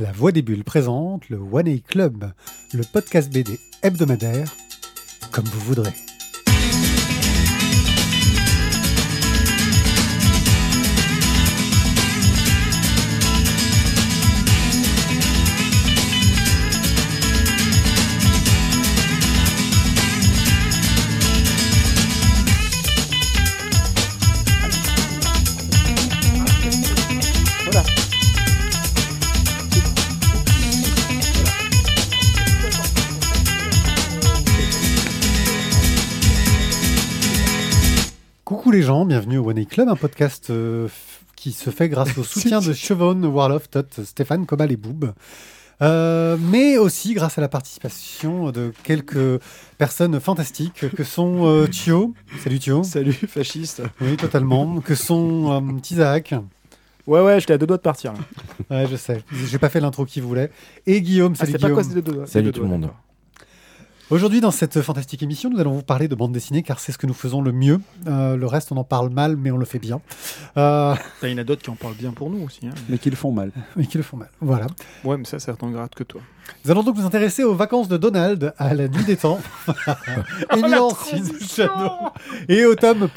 La Voix des Bulles présente le One A Club, le podcast BD hebdomadaire, comme vous voudrez. Bienvenue au One A Club, un podcast euh, qui se fait grâce au soutien de Chevon, Warlof, Tot, Stéphane, Cobal et Boob. Euh, mais aussi grâce à la participation de quelques personnes fantastiques que sont euh, Thio, salut Thio, Salut, fasciste. oui totalement, que sont euh, Tizak, Ouais, ouais, j'étais à deux doigts de partir. là. ouais je sais, j'ai pas fait l'intro qu'il voulait, et Guillaume, Ah, salut pas Guillaume. quoi, c'était deux doigts. Salut deux tout le doigts, monde. Aujourd'hui, dans cette fantastique émission, nous allons vous parler de bande dessinée car c'est ce que nous faisons le mieux. Euh, le reste, on en parle mal, mais on le fait bien. Euh, Il y en a d'autres qui en parlent bien pour nous aussi. hein. Mais qui le font mal. mais qui le font mal. Voilà. Ouais, mais ça, ça t'en gratte que toi. Nous allons donc nous intéresser aux vacances de Donald à la nuit des temps. Éminence Shadow. Et au tome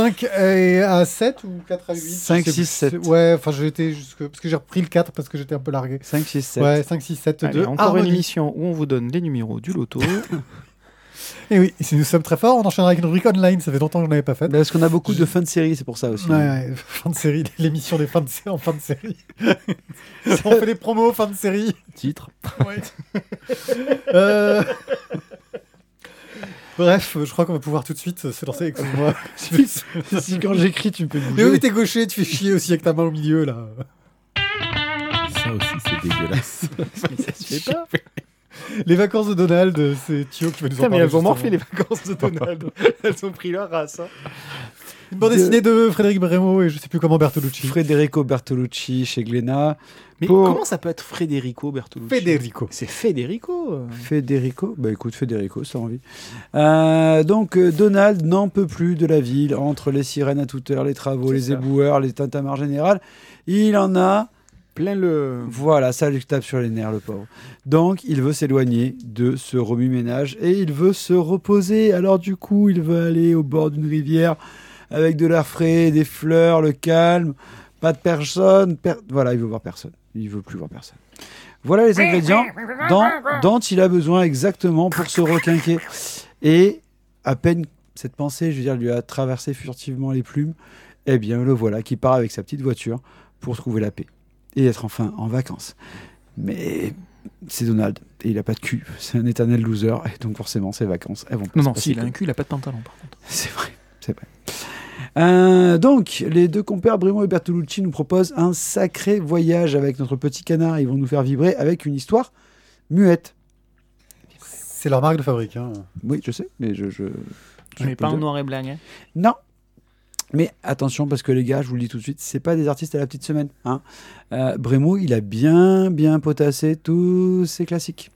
5 et à 7 ou 4 à 8 5, je sais 6, plus. 7. Ouais, enfin jusque... Parce que j'ai repris le 4 parce que j'étais un peu largué. 5, 6, 7. Ouais, 5, 6, 7, Allez, 2. encore une émission où on vous donne les numéros du loto. Et oui, si nous sommes très forts, on enchaînera avec une rubrique online. Ça fait longtemps que je n'en avais pas fait. Parce qu'on a beaucoup de fins de série, c'est pour ça aussi. Ouais, ouais, fin de série, l'émission des fins de série en fin de série. on fait des promos fin de série. Titre. Euh, Bref, je crois qu'on va pouvoir tout de suite se lancer avec moi. si quand j'écris, tu peux Mais oui, t'es gaucher, tu fais chier aussi avec ta main au milieu là. Ça aussi, c'est dégueulasse. mais ça se fait pas. Les vacances de Donald, c'est Thio qui va nous en Putain, mais parler. elles vont morfler les vacances de Donald. elles ont pris leur race. hein. Une bande dessinée de Frédéric Bremo et je sais plus comment Bertolucci. Federico Bertolucci chez Glénat. Mais Pour- comment ça peut être Federico Bertolucci Federico. C'est Federico. Federico Bah écoute, Federico, ça envie. Euh, donc, euh, Donald n'en peut plus de la ville, entre les sirènes à toute heure, les travaux, les ça. éboueurs, les tintamars générales. Il en a Plein le. Voilà, ça lui tape sur les nerfs, le pauvre. Donc, il veut s'éloigner de ce remue-ménage et il veut se reposer. Alors, du coup, il veut aller au bord d'une rivière avec de l'air frais, des fleurs, le calme, pas de personne. per- Voilà, il veut voir personne. Il veut plus voir personne. Voilà les ingrédients dont, dont il a besoin exactement pour se requinquer. Et à peine cette pensée, je veux dire, lui a traversé furtivement les plumes, eh bien, le voilà qui part avec sa petite voiture pour trouver la paix et être enfin en vacances. Mais c'est Donald et il a pas de cul. C'est un éternel loser et donc forcément ses vacances elles vont pas Non, non, passer si, il a un cul, il a pas de pantalon par contre. C'est vrai, c'est vrai. Euh, donc, les deux compères Brimo et Bertolucci nous proposent un sacré voyage avec notre petit canard. Ils vont nous faire vibrer avec une histoire muette. C'est leur marque de fabrique. hein. Oui, je sais, mais je. je, je Mais peux pas en noir et blanc. hein. Non. Mais attention, parce que les gars, je vous le dis tout de suite, c'est pas des artistes à la petite semaine. Hein. Euh, Bremo, il a bien, bien potassé tous ses classiques.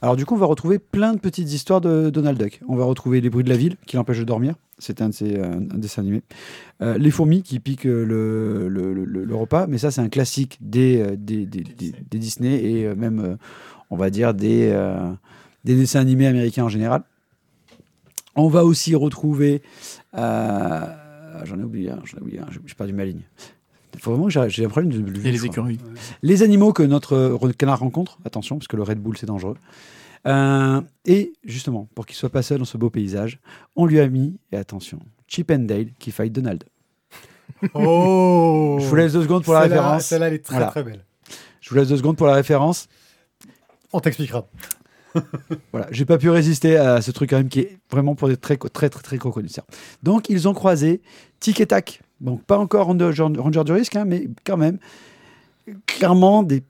Alors, du coup, on va retrouver plein de petites histoires de Donald Duck. On va retrouver Les bruits de la ville, qui l'empêchent de dormir. C'est un de ses euh, un dessin animé. Euh, les fourmis qui piquent le, le, le- le repas. Mais ça, c'est un classique des, des, des, Disney et même, on va dire, des, des dessins animés américains en général. On va aussi retrouver. euh, j'en ai oublié un, j'en ai oublié un, j'ai j'ai perdu ma ligne. Il faut vraiment que j'ai un problème de de vue, Et les écureuils. Les animaux que notre euh, canard rencontre, attention, parce que le Red Bull c'est dangereux. Euh, et justement, pour qu'il soit pas seul dans ce beau paysage, on lui a mis, et attention, Chip and Dale qui fight Donald. Oh Je vous laisse deux secondes pour la référence. Celle-là, elle est très Voilà. très belle. Je vous laisse deux secondes pour la référence. On t'expliquera. Voilà, j'ai pas pu résister à ce truc quand même qui est vraiment pour des très très très très gros connaisseurs. Donc ils ont croisé Tic et Tac. Donc pas encore Ranger, Ranger du risque, hein, mais quand même clairement des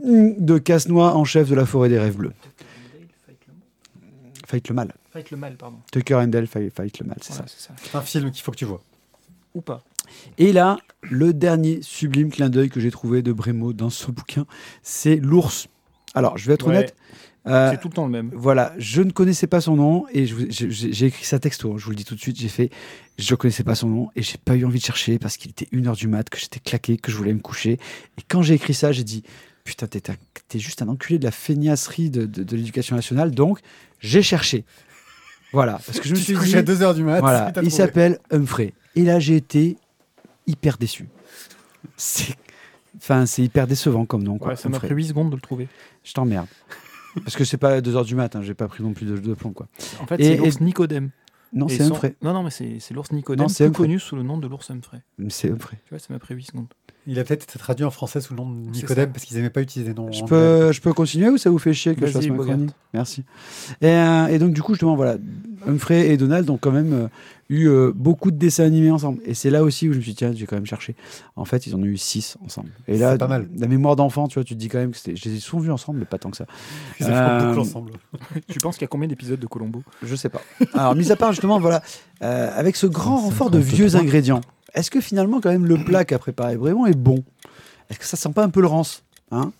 de casse-noix en chef de la forêt des rêves bleus. Fight le mal. Fight le mal, pardon. Tucker and Dale fight, fight le mal, c'est Voilà, ça. c'est un film qu'il faut que tu vois. Ou pas. Et là, le dernier sublime clin d'œil que j'ai trouvé de Bremo dans ce bouquin, c'est l'ours. Alors, je vais être Ouais. honnête. Euh, C'est tout le temps le même. Voilà, je ne connaissais pas son nom et j'ai écrit ça texto. hein, je vous le dis tout de suite. J'ai fait, je ne connaissais pas son nom et j'ai pas eu envie de chercher parce qu'il était une heure du mat, que j'étais claqué, que je voulais me coucher. Et quand j'ai écrit ça, j'ai dit, putain, t'es juste un enculé de la feignasserie de, de- de l'éducation nationale. Donc, j'ai cherché. Voilà, parce que je me suis couches à 2h du mat. voilà, il s'appelle Humphrey. Et là, j'ai été hyper déçu. C'est, enfin, c'est hyper décevant comme nom. Quoi, Ouais, ça m'a pris 8 secondes de le trouver. Je t'emmerde. Parce que c'est pas 2h du mat, hein, j'ai pas pris non plus de, de plomb. Quoi. En fait, c'est l'ours et- Nicodème. Non, c'est son- Humphrey. Non, non, mais c'est l'ours Nicodème, Non, c'est plus Humphrey. connu sous le nom de l'ours Humphrey. C'est Humphrey. Tu vois, ça m'a pris 8 secondes. Il a peut-être été traduit en français sous le nom de Nicodème parce qu'ils n'aimaient pas utiliser des noms. Je peux, je peux continuer ou ça vous fait chier que je fasse ma chronique Merci. Et, euh, et donc, du coup, justement, voilà, Humphrey et Donald ont quand même euh, eu euh, beaucoup de dessins animés ensemble. Et c'est là aussi où je me suis dit, tiens, j'ai quand même cherché. En fait, ils en ont eu 6 ensemble. Et là, C'est pas mal. la mémoire d'enfant, tu vois, tu te dis quand même que c'était. Je les ai souvent vus ensemble, mais pas tant que ça. Ils ont fait beaucoup ensemble. tu penses qu'il y a combien d'épisodes de Colombo? Je sais pas. Alors, mis à part justement, voilà, euh, avec ce grand renfort de 53. vieux ingrédients, est-ce que finalement, quand même, le plat qu'a préparé vraiment est bon? Est-ce que ça sent pas un peu le rance hein?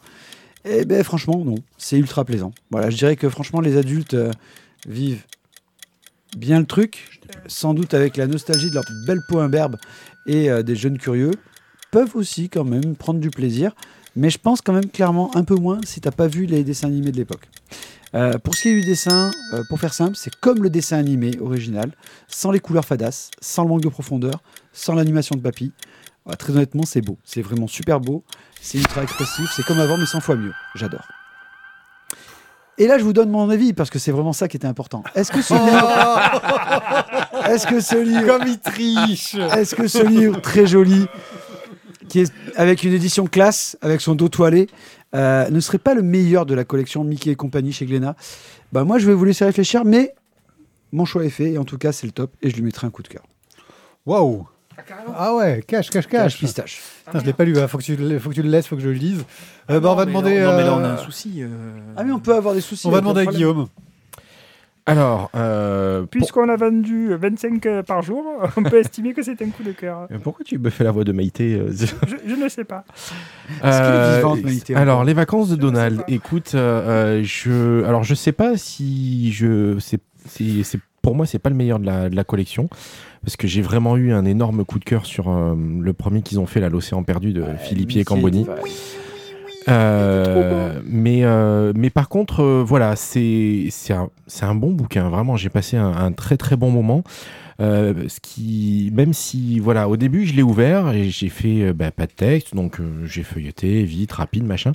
Eh ben, franchement, non. C'est ultra plaisant. Voilà, je dirais que franchement, les adultes euh, vivent bien le truc, sans doute avec la nostalgie de leur belle peau imberbe et euh, des jeunes curieux, peuvent aussi quand même prendre du plaisir. Mais je pense quand même clairement un peu moins si t'as pas vu les dessins animés de l'époque. Euh, pour ce qui est du dessin, pour faire simple, c'est comme le dessin animé original, sans les couleurs fadasses, sans le manque de profondeur, sans l'animation de papy. Ah, très honnêtement, c'est beau. C'est vraiment super beau. C'est ultra expressif. C'est comme avant, mais 100 fois mieux. J'adore. Et là, je vous donne mon avis parce que c'est vraiment ça qui était important. Est-ce que ce livre, est-ce que ce livre, Comme il triche est-ce que ce livre très joli, qui est avec une édition classe, avec son dos toilé, euh, ne serait pas le meilleur de la collection Mickey et compagnie chez Glénat? Bah moi, je vais vous laisser réfléchir, mais mon choix est fait et en tout cas, c'est le top et je lui mettrai un coup de cœur. Waouh Ah ouais, cache, cache, Cache cache. pistache. Putain, je l'ai pas lu, hein. faut, que tu, le- faut que tu le laisses, faut que je le lise. Euh, bah, on va Non, mais demander. là- Non, mais là, on a euh, un souci. euh, Ah mais on peut avoir des soucis. on va demander à. Guillaume. Alors, euh, pour- Puisqu'on a vendu 25 euh, par jour, on peut estimer que c'est un coup de cœur. Euh, pourquoi tu me fais la voix de Maïté euh, Je, je ne sais pas. Euh, vivante, Maïté, Alors, les vacances de Je Donald. Écoute, euh, euh, je, alors je sais pas si je, c'est- pour moi c'est pas le meilleur de la, de la collection parce que j'ai vraiment eu un énorme coup de cœur sur euh, le premier qu'ils ont fait, là, l'océan perdu de Philippi et Camboni. Ouais. Euh, mais, euh, mais par contre, euh, voilà, c'est c'est un, un bon bouquin. Vraiment, j'ai passé un, un très très bon moment. Ce qui, même si, voilà, au début, je l'ai ouvert et j'ai fait bah, pas de texte, donc j'ai feuilleté vite, rapide, machin.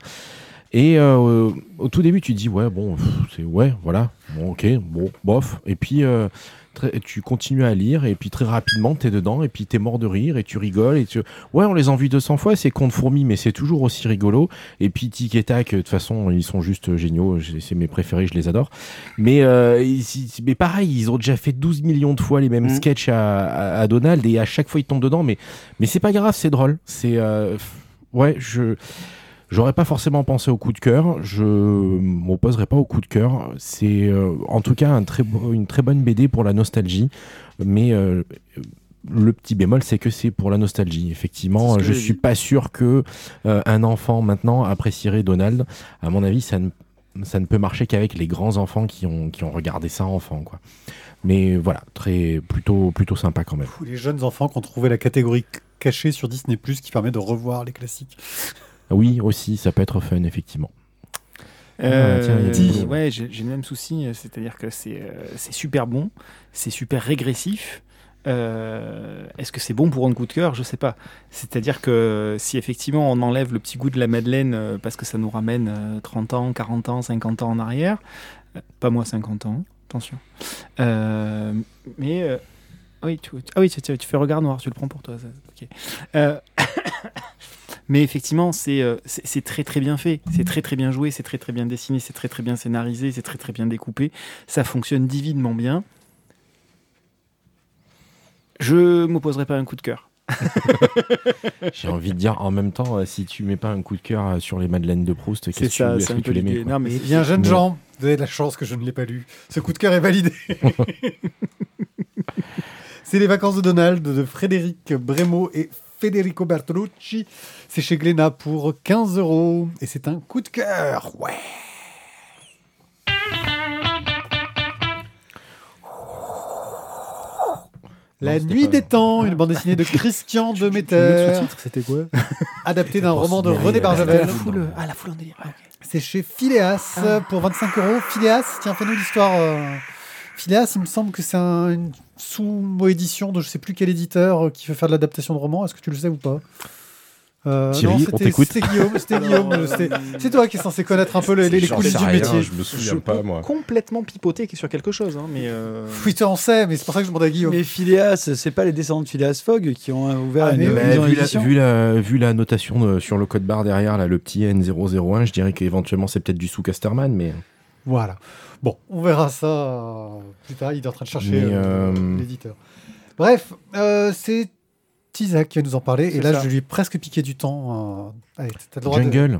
Et euh, au tout début, tu te dis, ouais, bon, c'est ouais, voilà, bon, ok, bon, bof. Et puis, euh, très- tu continues à lire, et puis très rapidement, tu es dedans, et puis tu es mort de rire, et tu rigoles. Et tu... Ouais, on les a vus 200 fois, c'est Conte Fourmi, mais c'est toujours aussi rigolo. Et puis Tic et Tac, de toute façon, ils sont juste géniaux, c'est mes préférés, je les adore. Mais, euh, ils- mais pareil, ils ont déjà fait 12 millions de fois les mêmes Mhm. sketchs à, à- à Donald, et à chaque fois, ils tombent dedans, mais, mais c'est pas grave, c'est drôle. C'est. euh, ouais, je. J'aurais pas forcément pensé au coup de cœur, je m'opposerai pas au coup de cœur. C'est euh, en tout cas un très beau- une très bonne BD pour la nostalgie, mais euh, le petit bémol c'est que c'est pour la nostalgie. Effectivement, je suis dit. pas sûr que euh, un enfant maintenant apprécierait Donald. À mon avis, ça ne ça ne peut marcher qu'avec les grands enfants qui ont qui ont regardé ça enfant quoi. Mais voilà, très plutôt plutôt sympa quand même. Les jeunes enfants qui ont trouvé la catégorie cachée sur Disney Plus qui permet de revoir les classiques. Oui, aussi, ça peut être fun effectivement. Euh, Ah, tiens, ouais, j'ai le même souci, euh, c'est-à-dire que c'est euh, super bon, c'est super régressif. Euh, Est-ce que c'est bon pour un coup de cœur Je sais pas. C'est-à-dire que si effectivement on enlève le petit goût de la Madeleine euh, parce que ça nous ramène euh, 30 ans, 40 ans, 50 ans en arrière, euh, pas moi 50 ans, attention. Euh, mais euh, oui, tu, ah oui, tu, tu- tu fais regard noir, tu le prends pour toi. ça, ok. Mais effectivement, c'est euh, c'est très très bien fait, c'est très très bien joué, c'est très très bien dessiné, c'est très très bien scénarisé, c'est très très bien découpé. Ça fonctionne divinement bien. Je m'opposerai pas à un coup de cœur. J'ai envie de dire en même temps, euh, si tu mets pas un coup de cœur euh, sur les Madeleines de Proust, C'est qu'est-ce que ça, tu, un que peu tu les mets Non, mais bien, jeunes gens, vous avez de la chance que je ne l'ai pas lu. Ce coup de cœur est validé. C'est les vacances de Donald de Frédéric Bremo et Federico Bertolucci. C'est chez Glénat pour 15 euros. Et c'est un coup de cœur. Ouais. La Nuit des Temps, une bande dessinée de Christian de Metter, c'était quoi? Adaptée d'un roman de René Barjavel. la foule, ah, la foule en délire. ah. C'est chez Phileas Ah. pour 25 euros. Phileas, tiens, fais-nous l'histoire. euh. Phileas, il me semble que c'est un- une sous-édition de je sais plus quel éditeur euh, qui veut faire de l'adaptation de roman. Est-ce que tu le sais ou pas? Euh, Thierry, non, on c'était- t'écoute. C'était Guillaume. C'était Guillaume. euh, C'est toi qui es censé connaître un peu les, coulisses du rien, métier. Je me souviens Je pas, moi. complètement pipoter sur quelque chose, hein, mais. euh, Oui, tu en sais, mais c'est pour ça que je demande à Guillaume. Mais Phileas, c'est pas les descendants de Phileas Fogg qui ont ouvert Ah, une mais vu, la, vu, la, vu la notation de- sur le code barre derrière, là, le petit N001, je dirais qu'éventuellement c'est peut-être du sous Casterman, mais Voilà. Bon, on verra ça euh, plus tard. Il est en train de chercher euh, l'éditeur. Bref, euh, c'est Isaac qui va nous en parler. Et là, ça. je lui ai presque piqué du temps. euh, Allez, t'as le droit de... Jungle,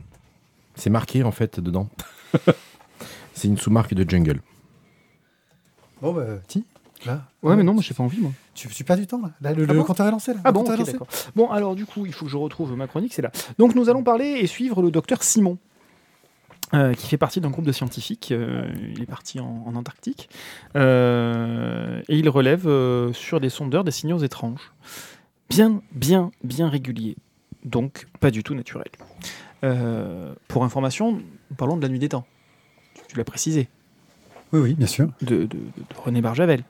c'est marqué en fait dedans. c'est une sous-marque de Jungle. Bon, bah, ti. Là. Ouais, mais non, moi j'ai pas envie, moi. Tu, tu perds du temps, là. Là, le, Ah le bon compteur est lancé, là. Ah bon, compteur est ok, lancé. Bon, alors du coup, il faut que je retrouve ma chronique, c'est là. Donc nous allons parler et suivre le docteur Simon, euh, qui fait partie d'un groupe de scientifiques. euh, il est parti en, en Antarctique. Euh, et il relève euh, sur des sondeurs des signaux étranges. Bien, bien, bien réguliers. Donc pas du tout naturels. Euh, pour information, parlons de la nuit des temps. Tu, tu l'as précisé, Oui, oui, bien sûr. de, de- de René Barjavel.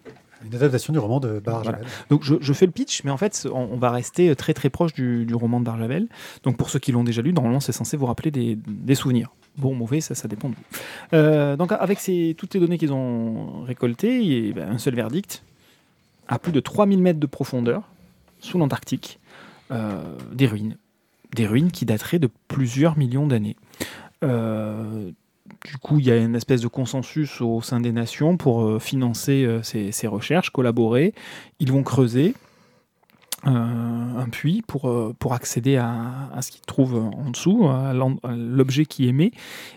Une adaptation du roman de Barr Voilà. Javel. Donc je, je fais le pitch, mais en fait, on, on va rester très très proche du, du roman de Barjavel. Donc pour ceux qui l'ont déjà lu, normalement, c'est censé vous rappeler des, des souvenirs. Bon, mauvais, ça, ça dépend de vous. Euh, donc avec ces, toutes les données qu'ils ont récoltées, il y a ben, un seul verdict. À plus de 3000 mètres de profondeur, sous l'Antarctique, euh, des ruines. Des ruines qui dateraient de plusieurs millions d'années. Euh, du coup, il y a une espèce de consensus au sein des nations pour euh, financer ces, recherches, collaborer. Ils vont creuser un puits pour, accéder à, ce qu'ils trouvent en dessous, à l'objet qui émet,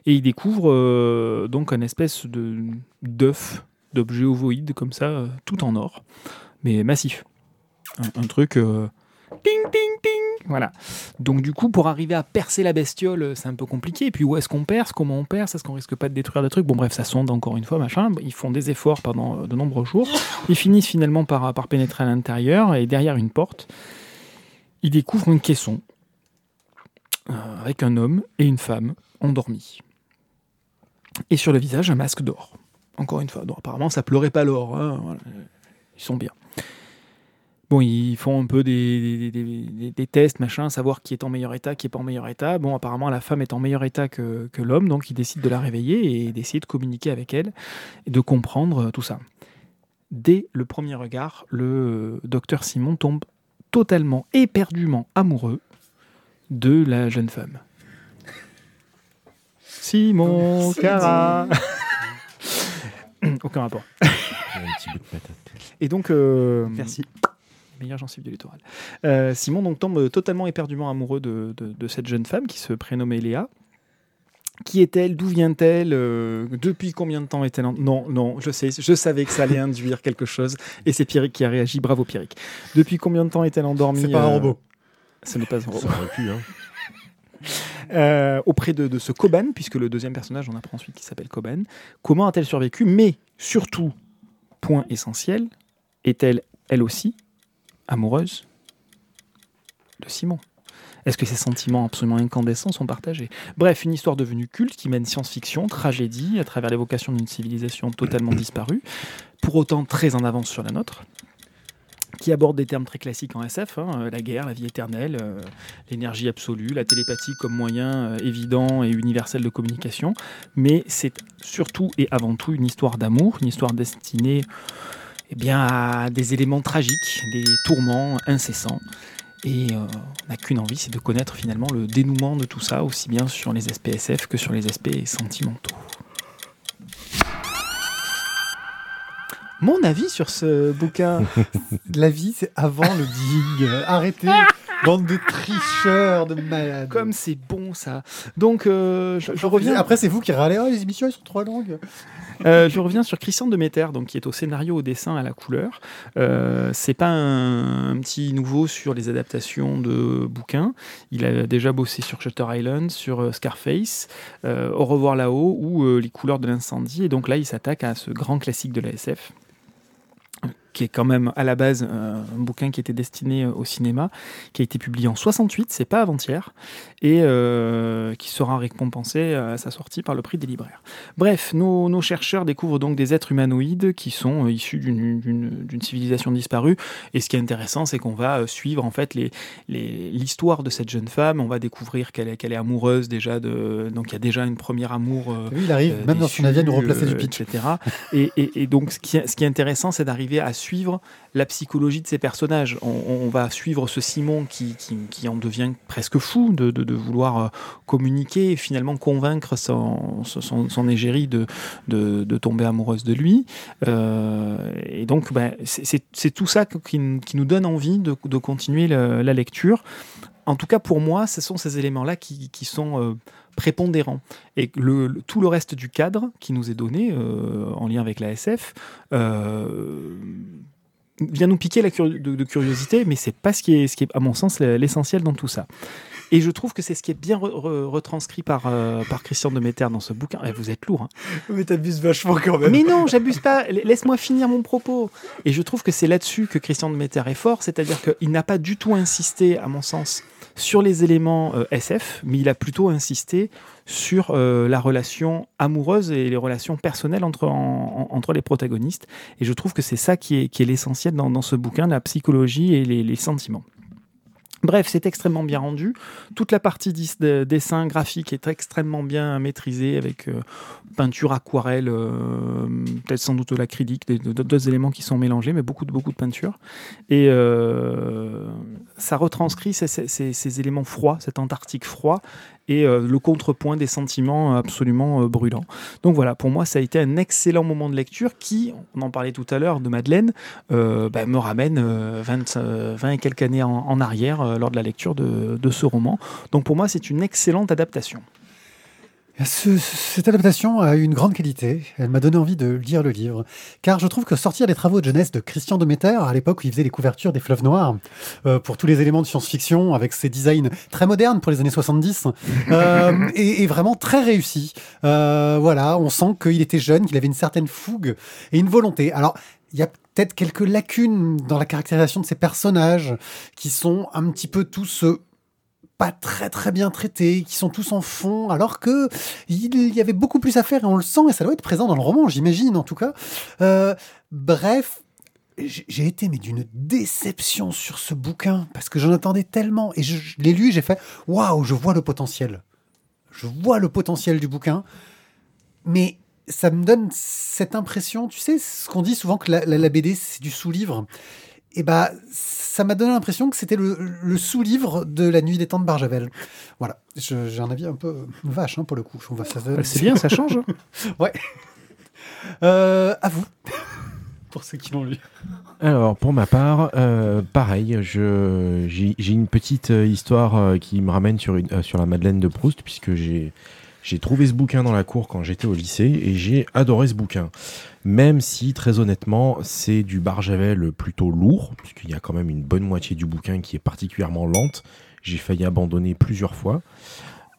et ils découvrent donc un espèce de d'œuf, d'objet ovoïde comme ça, tout en or, mais massif. Un, truc euh, ping ping voilà. Donc du coup, pour arriver à percer la bestiole, c'est un peu compliqué. Et puis où est-ce qu'on perce? Comment on perce? Est-ce qu'on risque pas de détruire des trucs? Bon bref, ça sonde encore une fois, machin. Ils font des efforts pendant euh, de nombreux jours. Ils finissent finalement par, pénétrer à l'intérieur et derrière une porte, ils découvrent une caisson euh, avec un homme et une femme endormis. Et sur le visage, un masque d'or. Encore une fois, donc, apparemment, ça pleurait pas l'or. hein. Ils sont bien. Bon, ils font un peu des, des- des- des- des tests, machin, savoir qui est en meilleur état, qui est pas en meilleur état. Bon, apparemment, la femme est en meilleur état que, que l'homme, donc ils décident de la réveiller et d'essayer de communiquer avec elle et de comprendre euh, tout ça. Dès le premier regard, le euh, docteur Simon tombe totalement, éperdument amoureux de la jeune femme. Simon Cara Aucun rapport. Un petit bout de patate. Et donc, euh, Merci. Gencive du littoral. Euh, Simon donc tombe totalement éperdument amoureux de, de- de cette jeune femme qui se prénommait Léa. Qui est-elle? D'où vient-elle? Euh, Depuis combien de temps est-elle en... Non, non, je sais, je savais que ça allait induire quelque chose. Et c'est Pierrick qui a réagi. Bravo Pierrick. Depuis combien de temps est-elle endormie? C'est pas un euh, robot. Ce n'est pas un robot. Ça aurait pu, hein. Euh, auprès de, de ce Koban, puisque le deuxième personnage, on apprend ensuite qu'il s'appelle Koban. Comment a-t-elle survécu? Mais surtout, point essentiel, est-elle elle aussi amoureuse de Simon. Est-ce que ces sentiments absolument incandescents sont partagés? Bref, une histoire devenue culte qui mène science-fiction, tragédie, à travers l'évocation d'une civilisation totalement disparue, pour autant très en avance sur la nôtre, qui aborde des termes très classiques en SF, hein, euh, la guerre, la vie éternelle, euh, l'énergie absolue, la télépathie comme moyen euh, évident et universel de communication, mais c'est surtout et avant tout une histoire d'amour, une histoire destinée eh bien, à des éléments tragiques, des tourments incessants. Et euh, on n'a qu'une envie, c'est de connaître finalement le dénouement de tout ça, aussi bien sur les aspects SF que sur les aspects sentimentaux. Mon avis sur ce bouquin, La vie, c'est avant le dig. Arrêtez, bande de tricheurs, de malades. comme c'est bon ça. Donc, euh, je, je reviens. Après, c'est vous qui râlez. Oh, les émissions, elles sont trop longues. Euh, je reviens sur Christian Demeter, donc qui est au scénario, au dessin, à la couleur. Euh, c'est pas un, un petit nouveau sur les adaptations de bouquins. Il a déjà bossé sur Shutter Island, sur euh, Scarface, Au revoir là-haut ou Les couleurs de l'incendie. Et donc là, il s'attaque à ce grand classique de la SF. Qui est quand même à la base euh, un bouquin qui était destiné euh, au cinéma, qui a été publié en 68, c'est pas avant-hier, et euh, qui sera récompensé à sa sortie par le prix des libraires. Bref, nos, nos chercheurs découvrent donc des êtres humanoïdes qui sont issus d'une- civilisation disparue, et ce qui est intéressant, c'est qu'on va suivre en fait les- les- l'histoire de cette jeune femme, on va découvrir qu'elle est, amoureuse déjà de... Donc il y a déjà une première amour... euh, Oui, il arrive, même dans son avis, à nous replacer du pitch. etc. Et, et- et donc, ce qui, ce qui est intéressant, c'est d'arriver à suivre la psychologie de ces personnages. On, va suivre ce Simon qui, qui, en devient presque fou de, de- vouloir euh, communiquer et finalement convaincre son, son, son égérie de, de, tomber amoureuse de lui. Euh, et donc, ben, c'est- tout ça qui, qui nous donne envie de, continuer la lecture. En tout cas, pour moi, ce sont ces éléments-là qui, qui sont euh, prépondérants. Et le, le- tout le reste du cadre qui nous est donné euh, en lien avec la SF euh, vient nous piquer la curi- de, de curiosité, mais c'est pas ce qui est, ce qui est, à mon sens, l'essentiel dans tout ça. Et je trouve que c'est ce qui est bien re- re- retranscrit par, euh, par Christian Demeter dans ce bouquin. Eh, vous êtes lourd, hein. Mais t'abuses vachement quand même. Mais non, j'abuse pas. Laisse-moi finir mon propos. Et je trouve que c'est là-dessus que Christian de Metter est fort, c'est-à-dire qu'il n'a pas du tout insisté, à mon sens, sur les éléments euh, SF, mais il a plutôt insisté sur euh, la relation amoureuse et les relations personnelles entre, en- en- entre les protagonistes. Et je trouve que c'est ça qui est, qui est l'essentiel dans, dans ce bouquin, la psychologie et les sentiments. Bref, c'est extrêmement bien rendu. Toute la partie dessin graphique est extrêmement bien maîtrisée avec euh, peinture aquarelle, euh, peut-être sans doute de l'acrylique, d'autres éléments qui sont mélangés, mais beaucoup de, beaucoup de peinture. Et euh, ça retranscrit ces- ces éléments froids, cet Antarctique froid, et euh, le contrepoint des sentiments absolument euh, brûlants. Donc voilà, pour moi, ça a été un excellent moment de lecture qui, on en parlait tout à l'heure de Madeleine, euh, bah, me ramène euh, 20, euh, 20 et quelques années en, arrière lors de la lecture de ce roman. Donc pour moi, c'est une excellente adaptation. Ce- cette adaptation a eu une grande qualité. Elle m'a donné envie de lire le livre. Car je trouve que sortir des travaux de jeunesse de Christian Demeter, à l'époque où il faisait les couvertures des fleuves noirs, euh, pour tous les éléments de science-fiction, avec ses designs très modernes pour les années 70, euh, est, est vraiment très réussi. Euh, voilà, on sent qu'il était jeune, qu'il avait une certaine fougue et une volonté. Alors, il y a peut-être quelques lacunes dans la caractérisation de ces personnages qui sont un petit peu tous pas très très bien traités, qui sont tous en fond, alors que il y avait beaucoup plus à faire et on le sent et ça doit être présent dans le roman, j'imagine en tout cas. Euh, bref, j'ai été mais d'une déception sur ce bouquin parce que j'en attendais tellement et je, l'ai lu, j'ai fait waouh, je vois le potentiel, je vois le potentiel du bouquin, mais ça me donne cette impression, tu sais, ce qu'on dit souvent que la, la- la BD c'est du sous-livre. Et bah, ça m'a donné l'impression que c'était le, le sous-livre de La Nuit des Temps de Barjavel. Voilà, j'ai un avis un peu vache hein, pour le coup. On va- ça- C'est bien, ça change. Euh, à vous, pour ceux qui l'ont lu. Alors, pour ma part, euh, pareil, je- j'ai j'ai une petite euh, histoire euh, qui me ramène sur, une, euh, sur la Madeleine de Proust, puisque j'ai j'ai trouvé ce bouquin dans la cour quand j'étais au lycée et j'ai adoré ce bouquin. Même si, très honnêtement, c'est du Barjavel plutôt lourd, puisqu'il y a quand même une bonne moitié du bouquin qui est particulièrement lente. J'ai failli abandonner plusieurs fois.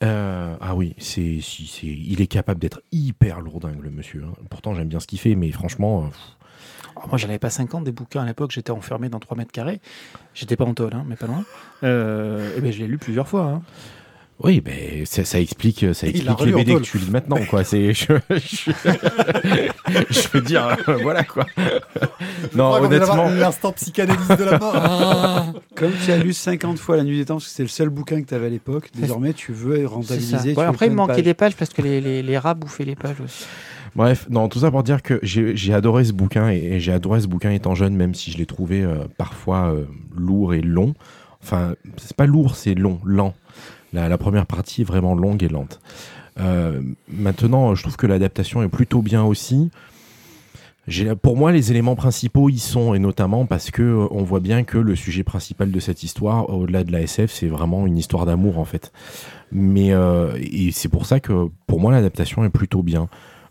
Euh, ah oui, c'est, il est capable d'être hyper lourdingue, le monsieur. hein. Pourtant, j'aime bien ce qu'il fait, mais franchement, euh, Alors, moi, j'en avais pas 50 des bouquins à l'époque, j'étais enfermé dans 3 mètres carrés. J'étais pas en tôle, hein, mais pas loin. Euh, et ben, je l'ai lu plusieurs fois. hein. Oui, ben ça, ça explique, ça explique relu les BD que tu lis maintenant, quoi. C'est, je, je, je veux dire, euh, voilà quoi. Non, honnêtement, L'instant psychanalyse de la mort. Comme tu as lu 50 fois La Nuit des Temps, parce que c'est le seul bouquin que tu avais à l'époque, désormais tu veux rentabiliser. Ouais, après, il manquait des pages parce que les, les, les rats bouffaient les pages aussi. bref, non, tout ça pour dire que j'ai, j'ai adoré ce bouquin et, et j'ai adoré ce bouquin étant jeune, même si je l'ai trouvé euh, parfois euh, lourd et long. Enfin, c'est pas lourd, c'est long, lent. La, première partie est vraiment longue et lente. Euh, maintenant, je trouve que l'adaptation est plutôt bien aussi. Pour moi, les éléments principaux y sont, et notamment parce que euh, on voit bien que le sujet principal de cette histoire, au-delà de la SF, c'est vraiment une histoire d'amour en fait. Mais euh, et c'est pour ça que pour moi l'adaptation est plutôt bien.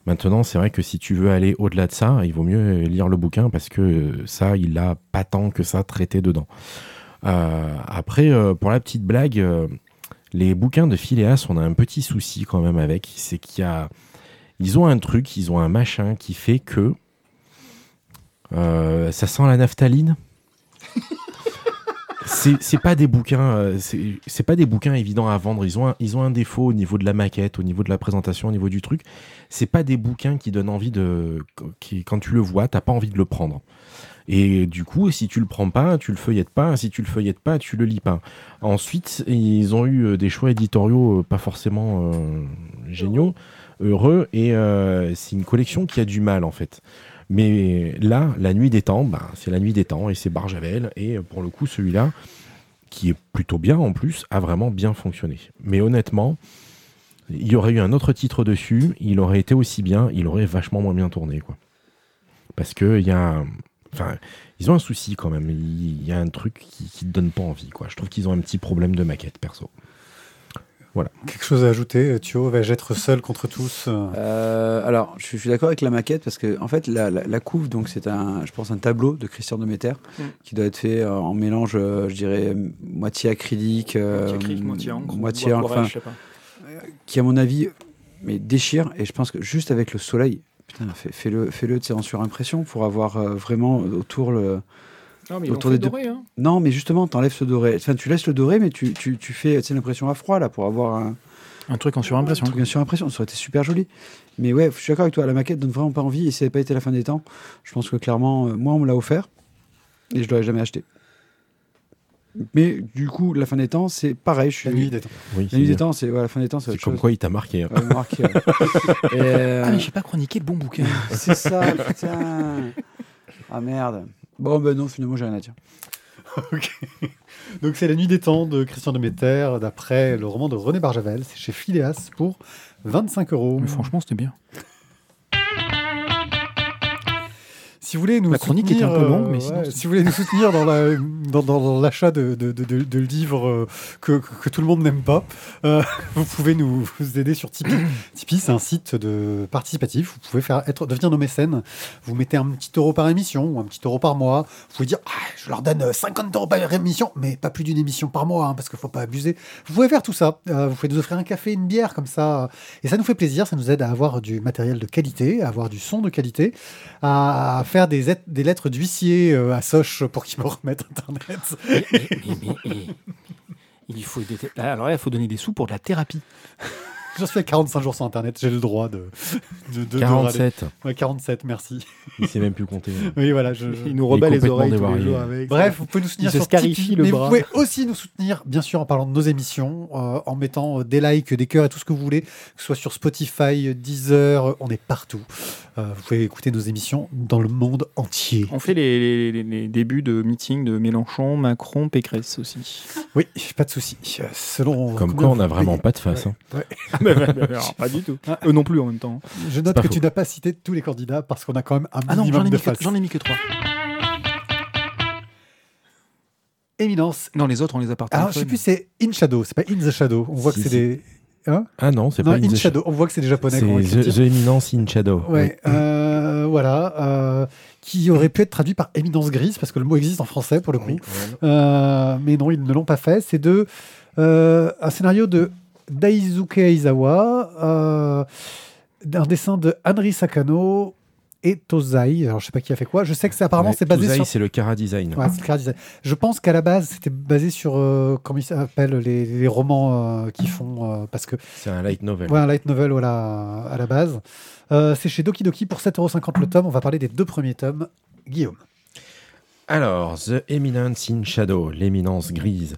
Maintenant, c'est vrai que si tu veux aller au-delà de ça, il vaut mieux lire le bouquin parce que ça, il a pas tant que ça traité dedans. Après, pour la petite blague, les bouquins de Phileas, on a un petit souci quand même avec, c'est qu'il y a, ils ont un truc, ils ont un machin qui fait que Euh, ça sent la naphtaline. c'est pas des bouquins, euh, c'est c'est pas des bouquins évidents à vendre. Ils ont un, ils ont un défaut au niveau de la maquette, au niveau de la présentation, au niveau du truc. C'est pas des bouquins qui donnent envie de, qui quand tu le vois, t'as pas envie de le prendre. Et du coup, si tu le prends pas, tu le feuillettes pas. Si tu le feuillettes pas, tu le lis pas. Ensuite, ils ont eu euh, des choix éditoriaux euh, pas forcément euh, géniaux, heureux, et c'est une collection qui a du mal en fait. Mais là, la nuit des temps, bah, c'est la nuit des temps et c'est Barjavel. Et pour le coup, celui-là, qui est plutôt bien en plus, a vraiment bien fonctionné. Mais honnêtement, il y aurait eu un autre titre dessus, il aurait été aussi bien, il aurait vachement moins bien tourné, quoi. Parce que il y a, enfin, ils ont un souci quand même. Il y a un truc qui, qui te donne pas envie, quoi. Je trouve qu'ils ont un petit problème de maquette, perso. Quelque chose à ajouter, Thio Vais-je être seul contre tous euh, Euh, alors, je suis, je suis d'accord avec la maquette parce que, en fait, la, la, la couve, donc c'est un, je pense, un tableau de Christian de Metter Mm. qui doit être fait euh, en mélange, euh, je dirais, moitié acrylique, Moitié acrylique, moitié encre, moitié ou encre, aquarelle, enfin, je sais pas. qui, à mon avis, mais déchire. Et je pense que juste avec le soleil, fais- fais-le, tu sais, en surimpression pour avoir euh, vraiment autour le. Non, mais Autour des deux- doré, hein. Non, mais justement, t'enlèves ce doré. Enfin, tu laisses le doré, mais tu, tu, tu fais, l'impression à froid là pour avoir un. Un truc en surimpression. Un truc bien sûr impression, ça aurait été super joli. Mais ouais, je suis d'accord avec toi, la maquette donne vraiment pas envie et si ça n'avait pas été la fin des temps, je pense que clairement, euh, moi on me l'a offert et je l'aurais jamais acheté. Mais du coup, la fin des temps, c'est pareil. Je suis... La nuit des temps. Oui, La c'est nuit des temps, c'est ouais, la fin des temps, c'est comme chose. quoi il t'a marqué. hein. Ouais, marqué, ouais. Et, euh, Ah, mais j'ai pas chroniqué le bon bouquin. c'est ça, putain. Ah merde. Bon, ben non, finalement, j'ai rien à dire. Ok. Donc c'est La Nuit des Temps de Christian de Metter, d'après le roman de René Barjavel. C'est chez Phileas pour 25 euros. Mais franchement, c'était bien. Si vous voulez nous La chronique soutenir, était un peu euh, longue, mais sinon, ouais, si vous voulez nous soutenir dans la- dans, dans- dans l'achat de, de, de, livres euh, que, tout le monde n'aime pas, euh, vous pouvez nous, vous aider sur Tipeee. Tipeee, c'est un site de participatif. Vous pouvez faire être devenir nos mécènes. Vous mettez un petit euro par émission ou un petit euro par mois. Vous pouvez dire, ah, je leur donne euh, 50 euros par émission, mais pas plus d'une émission par mois, hein, parce qu'il faut pas abuser. Vous pouvez faire tout ça. Euh, vous pouvez nous offrir un café, une bière comme ça, et ça nous fait plaisir. Ça nous aide à avoir du matériel de qualité, à avoir du son de qualité, à faire des, lettres d'huissier euh, à Soch pour qu'ils me remettent Internet. Mais- Il faut là, alors là, il faut donner des sous pour de la thérapie. J'en suis à 45 jours sur Internet, j'ai le droit de. de, de- de râler. 47. Ouais, 47, merci. Il sait même plus compter. Oui, voilà. Je, je- Il nous rebat les oreilles tous les jours avec. Bref, vous pouvez nous soutenir Il sur scarifie Tipeee, le mais bras. vous pouvez aussi nous soutenir, bien sûr, en parlant de nos émissions, euh, en mettant euh, des likes, des cœurs et tout ce que vous voulez, que ce soit sur Spotify, Deezer, euh, on est partout. Euh, vous pouvez écouter nos émissions dans le monde entier. On fait les, les- les- les débuts de meeting de Mélenchon, Macron, Pécresse aussi. Oui, pas de souci. Selon Comme quoi, on n'a vraiment pas de face. hein. pas du tout. Eux non plus en même temps. Je note que faux. tu n'as pas cité tous les candidats parce qu'on a quand même un Ah non, j'en minimum ai, de mis que- face. j'en ai mis que trois. Éminence. Non, les autres, on les a partagés. Alors, je sais plus, c'est In Shadow, c'est pas In the Shadow. On voit Si, que c'est si. des. Hein Ah non, c'est non, pas In In the Shadow. On voit que c'est des japonais C'est The, Eminence in Shadow. Ouais, euh, voilà, euh, qui aurait pu être traduit par éminence grise parce que le mot existe en français pour le coup. Oui. Euh, mais non, ils ne l'ont pas fait. C'est de euh, un scénario de Daisuke Aizawa, euh, un dessin de Henri Sakano et Tozai. Alors je sais pas qui a fait quoi. Je sais que c'est apparemment Ouais, c'est basé Tozai, sur. c'est le Kara Design. Ouais, le Design. Je pense qu'à la base c'était basé sur euh, comment ils s'appellent les, les romans euh, qui font euh, parce que C'est un light novel. Ouais, un light novel voilà, à la base. Euh, c'est chez Doki Doki pour 7,50€ le tome. On va parler des deux premiers tomes. Guillaume. Alors, The Eminence in Shadow, l'éminence grise.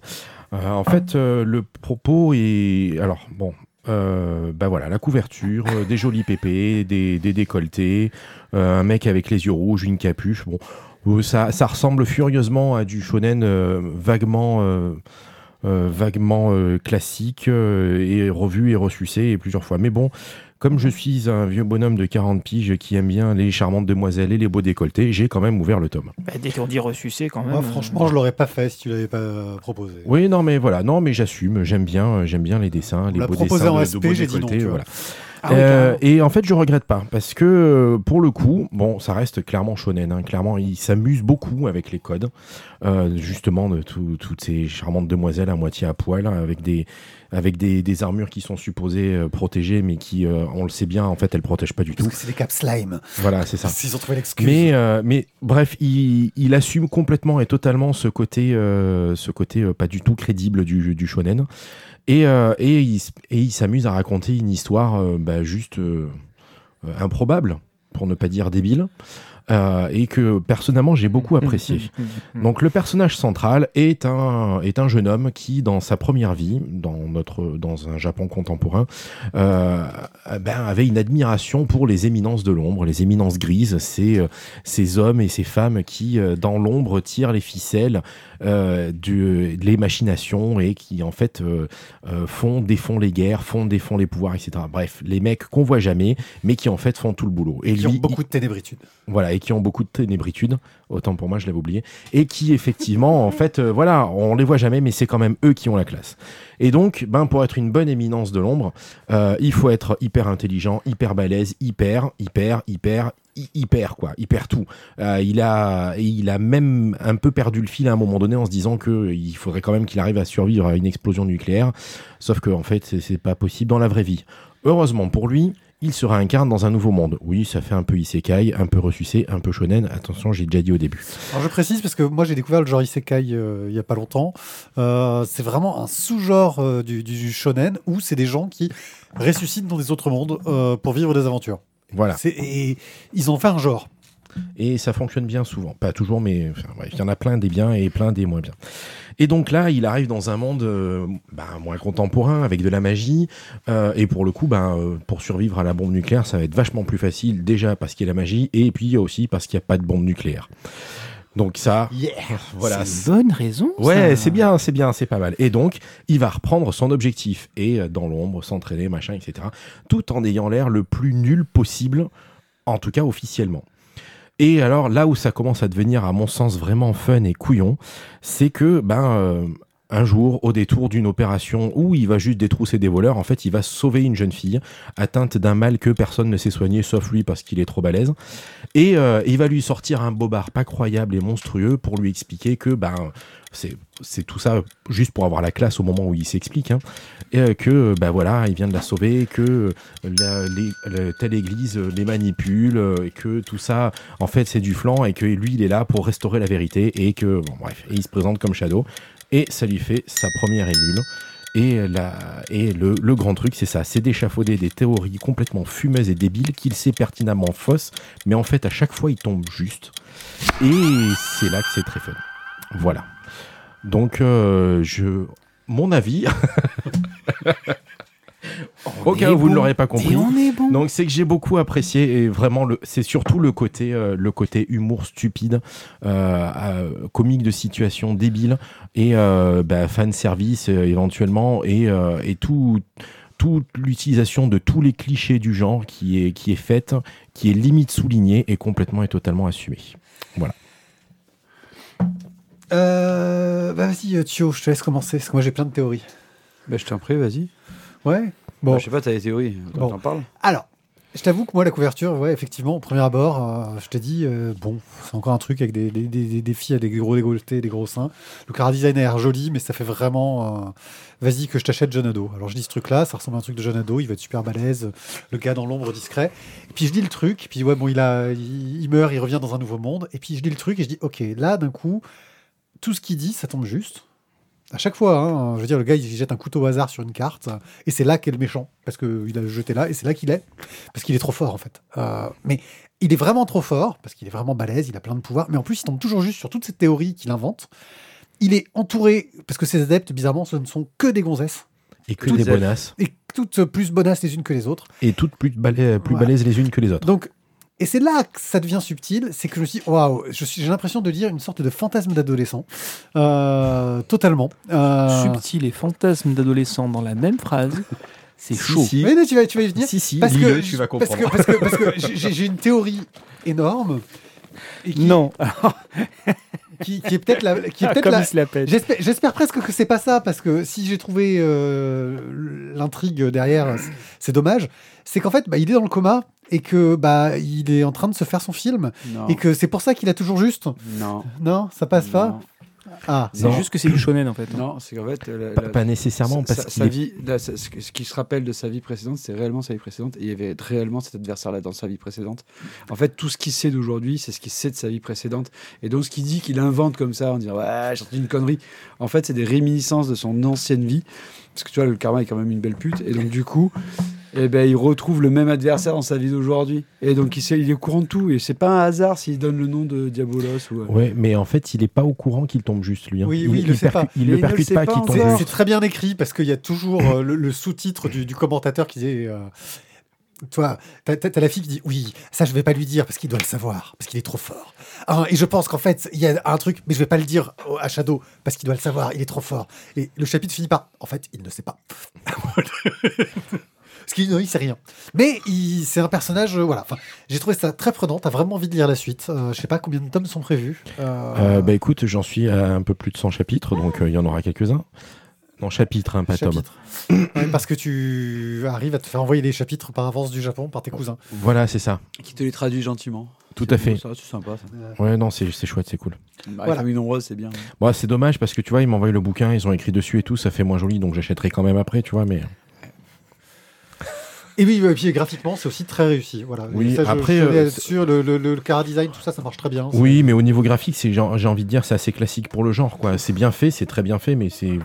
Euh, en fait, euh, le propos est. Alors, bon. euh, bah voilà, la couverture, euh, des jolis pépés, des, décolletés, un mec avec les yeux rouges, une capuche. Bon, ça, ressemble furieusement à du shonen vaguement, vaguement classique et revu et ressucé plusieurs fois. Mais bon, comme je suis un vieux bonhomme de 40 piges qui aime bien les charmantes demoiselles et les beaux décolletés, j'ai quand même ouvert le tome. Bah, dès qu'on dit ressucé, quand même. Moi, euh, franchement, je l'aurais pas fait si tu l'avais pas euh, proposé. Oui, non, mais voilà, non, mais j'assume, j'aime bien, euh, j'aime bien les dessins, les beaux dessins en de- de SP, beaux j'ai dit non, décolletés, tu vois. voilà. Ah Euh, et en fait, je regrette pas parce que euh, pour le coup, bon, ça reste clairement shonen. hein. Clairement, il s'amuse beaucoup avec les codes, euh, justement de tout- toutes ces charmantes demoiselles à moitié à poil, hein, avec des avec des, des armures qui sont supposées euh, protéger, mais qui, euh, on le sait bien, en fait, elles protègent pas du Parce tout. c'est des caps slime. Voilà, c'est ça. Ils ont trouvé l'excuse. Mais, euh, mais bref, il, il assume complètement et totalement ce côté, euh, ce côté euh, pas du tout crédible du, du shonen. Et, euh, et il, s- et il s'amuse à raconter une histoire euh, bah, juste euh, improbable, pour ne pas dire débile, et que personnellement j'ai beaucoup apprécié. Donc le personnage central est un, est un jeune homme qui, dans sa première vie, dans, notre, dans un Japon contemporain, ben, avait une admiration pour les éminences de l'ombre, les éminences grises, ces, ces hommes et ces femmes qui, dans l'ombre, tirent les ficelles du, les machinations et qui, en fait, euh, euh, font, défont les guerres, font, défont les pouvoirs, etc. Bref, les mecs qu'on voit jamais, mais qui, en fait, font tout le boulot. Et Qui ont beaucoup de ténébritude. voilà, et qui ont beaucoup de ténébritude, autant pour moi, je l'avais oublié, et qui effectivement, en fait, euh, voilà, on les voit jamais, mais c'est quand même eux qui ont la classe. Et donc, ben, pour être une bonne éminence de l'ombre, euh, il faut être hyper intelligent, hyper balèze, hyper, hyper, hyper, hyper, quoi, hyper tout. Euh, il, a, il a même un peu perdu le fil à un moment donné en se disant que il faudrait quand même qu'il arrive à survivre à une explosion nucléaire, sauf que, en fait, c'est- pas possible dans la vraie vie. Heureusement pour lui, il se réincarne dans un nouveau monde. Oui, ça fait un peu isekai, un peu ressucé, un peu shonen. Attention, j'ai déjà dit au début. Alors je précise parce que moi j'ai découvert le genre isekai euh, il y a pas longtemps. Euh, c'est vraiment un sous-genre euh, du, du shonen où c'est des gens qui ressuscitent dans des autres mondes euh, pour vivre des aventures. Voilà. C'est- Et ils ont fait un genre. Et ça fonctionne bien souvent. Pas toujours, mais enfin, bref, il y en a plein des biens et plein des moins bien. Et donc là, il arrive dans un monde euh, ben, moins contemporain, avec de la magie. euh, et pour le coup, ben, euh, pour survivre à la bombe nucléaire, ça va être vachement plus facile. Déjà parce qu'il y a la magie, et puis aussi parce qu'il n'y a pas de bombe nucléaire. Donc ça, voilà. C'est une bonne raison. Ouais, c'est bien, c'est bien, c'est pas mal. Et donc, il va reprendre son objectif et euh, dans l'ombre, s'entraîner, machin, etc. Tout en ayant l'air le plus nul possible, en tout cas officiellement. Et alors là où ça commence à devenir, à mon sens, vraiment fun et couillon, c'est que ben euh, un jour, au détour d'une opération où il va juste détrousser des voleurs, en fait, il va sauver une jeune fille atteinte d'un mal que personne ne sait soigner, sauf lui parce qu'il est trop balèze. Et euh, il va lui sortir un bobard pas croyable et monstrueux pour lui expliquer que ben c'est tout ça juste pour avoir la classe au moment où il s'explique hein, et euh, que ben voilà il vient de la sauver que la, les, le- telle église les manipule euh, et que tout ça en fait c'est du flanc et que lui il est là pour restaurer la vérité et que bon bref et il se présente comme Shadow et ça lui fait sa première émule et, la, et le, le grand truc, c'est ça, c'est d'échafauder des théories complètement fumeuses et débiles qu'il sait pertinemment fausses, mais en fait, à chaque fois, il tombe juste. Et c'est là que c'est très fun. Voilà. Donc, euh, je, mon avis, au cas où vous ne l'aurez pas compris, Et on est bon. donc c'est que j'ai beaucoup apprécié et vraiment le, c'est surtout le côté euh, le côté humour stupide, euh, euh, comique de situation débile et euh, bah, fan service euh, éventuellement et, euh, et tout toute l'utilisation de tous les clichés du genre qui est qui est faite, qui est limite soulignée et complètement et totalement assumée. Euh, bah vas-y, Thio, je te laisse commencer parce que moi j'ai plein de théories. Bah, je t'en prie, vas-y. Ouais. Bon. Bon. je sais pas, t'as des théories. Bon. t'en parles Alors, je t'avoue que moi, la couverture, ouais, effectivement, au premier abord, euh, je te dis, euh, bon, c'est encore un truc avec des, des, des, des- des filles avec des gros décolletés, des gros seins. Le car design a l'air joli, mais ça fait vraiment. euh, Vas-y, que je t'achète John Ado. Alors, je dis ce truc-là, ça ressemble à un truc de John Ado, il va être super balèze, le gars dans l'ombre discret. Et puis, je dis le truc, et puis, ouais, bon, il, a, il, il meurt, il revient dans un nouveau monde. Et puis, je dis le truc, et je dis, ok, là, d'un coup, tout ce qu'il dit, ça tombe juste. À chaque fois, hein, je veux dire, le gars, il jette un couteau au hasard sur une carte, et c'est là qu'est le méchant, parce qu'il a jeté là, et c'est là qu'il est, parce qu'il est trop fort, en fait. Euh, mais il est vraiment trop fort, parce qu'il est vraiment balèze, il a plein de pouvoirs, mais en plus, il tombe toujours juste sur toutes ces théories qu'il invente. Il est entouré, parce que ses adeptes, bizarrement, ce ne sont que des gonzesses, Et que Toutes des bonasses et toutes plus bonasses les unes que les autres. et toutes plus balais, plus Voilà. balèzes les unes que les autres. Donc, et c'est là que ça devient subtil, c'est que je me suis, waouh, j'ai l'impression de lire une sorte de fantasme d'adolescent, Euh, totalement. Euh, Subtil et fantasme d'adolescent dans la même phrase. C'est Si, chaud. si. Mais tu vas, tu vas y venir. Si si, Parce que, tu vas parce comprendre. que, parce que, parce que j'ai- une théorie énorme. et qui- Non. qui, qui est peut-être la, qui est Ah, peut-être comme la-. J'espère, presque que c'est pas ça, parce que si j'ai trouvé euh, l'intrigue derrière, c'est- c'est dommage. C'est qu'en fait, bah, il est dans le coma et que bah il est en train de se faire son film Non. et que c'est pour ça qu'il a toujours juste. Non. Non, ça passe pas. Ah, C'est juste que c'est du shonen en fait. Non, c'est qu'en fait. la- Pas, la- pas nécessairement, sa, parce sa- qu'il sa est- vie, ce ce qui se rappelle de sa vie précédente, c'est réellement sa vie précédente. Et il y avait réellement cet adversaire-là dans sa vie précédente. En fait, tout ce qu'il sait d'aujourd'hui, c'est ce qu'il sait de sa vie précédente. Et donc, ce qu'il dit qu'il invente comme ça, en disant Ouais, j'ai sorti une connerie. En fait, c'est des réminiscences de son ancienne vie. Parce que tu vois, le karma est quand même une belle pute. Et donc, du coup. Eh ben, il retrouve le même adversaire dans sa vie d'aujourd'hui. Et donc, il, sait, il est au courant de tout. Et c'est pas un hasard s'il donne le nom de Diabolos. Ou, euh, Ouais, mais en fait, il est pas au courant qu'il tombe juste, lui. hein. Oui, oui, il le sait pas. Il le il ne le percute sait pas pas qu'il tombe c'est, juste. c'est très bien écrit parce qu'il y a toujours euh, le, le sous-titre du, du commentateur qui dit. euh, toi, t'as, la fille qui dit oui, ça je vais pas lui dire parce qu'il doit le savoir, parce qu'il est trop fort. Ah, et je pense qu'en fait, il y a un truc, mais je vais pas le dire au- à Shadow parce qu'il doit le savoir, il est trop fort. Et le chapitre finit par en fait, il ne sait pas. Parce qu'il non, il sait rien. Mais c'est un personnage, euh, voilà. Enfin, j'ai trouvé ça très prenant. T'as vraiment envie de lire la suite. Euh, je sais pas combien de tomes sont prévus. Euh, Euh, bah écoute, j'en suis à un peu plus de 100 chapitres, donc euh, il y en aura quelques-uns. Non, chapitres, hein, pas tomes. chapitres. Ouais, parce que tu arrives à te faire envoyer les chapitres par avance du Japon par tes cousins. Voilà, c'est ça. Qui te les traduit gentiment. Tout à fait. beau, ça, C'est sympa. Ça. Ouais, non, c'est c'est chouette, c'est cool. Bah, Voilà. Famille nombreuse, c'est bien. Bon, c'est dommage parce que tu vois, ils envoyé le bouquin, ils ont écrit dessus et tout, ça fait moins joli, donc j'achèterai quand même après, tu vois, mais. Et oui, et puis graphiquement, c'est aussi très réussi. Voilà. Oui, Et ça, je- après, je à euh, être sûr, le, le, le, le cara design, tout ça, ça marche très bien. Oui, mais au niveau graphique, c'est j'ai envie de dire, c'est assez classique pour le genre, quoi. C'est bien fait, c'est très bien fait, mais c'est.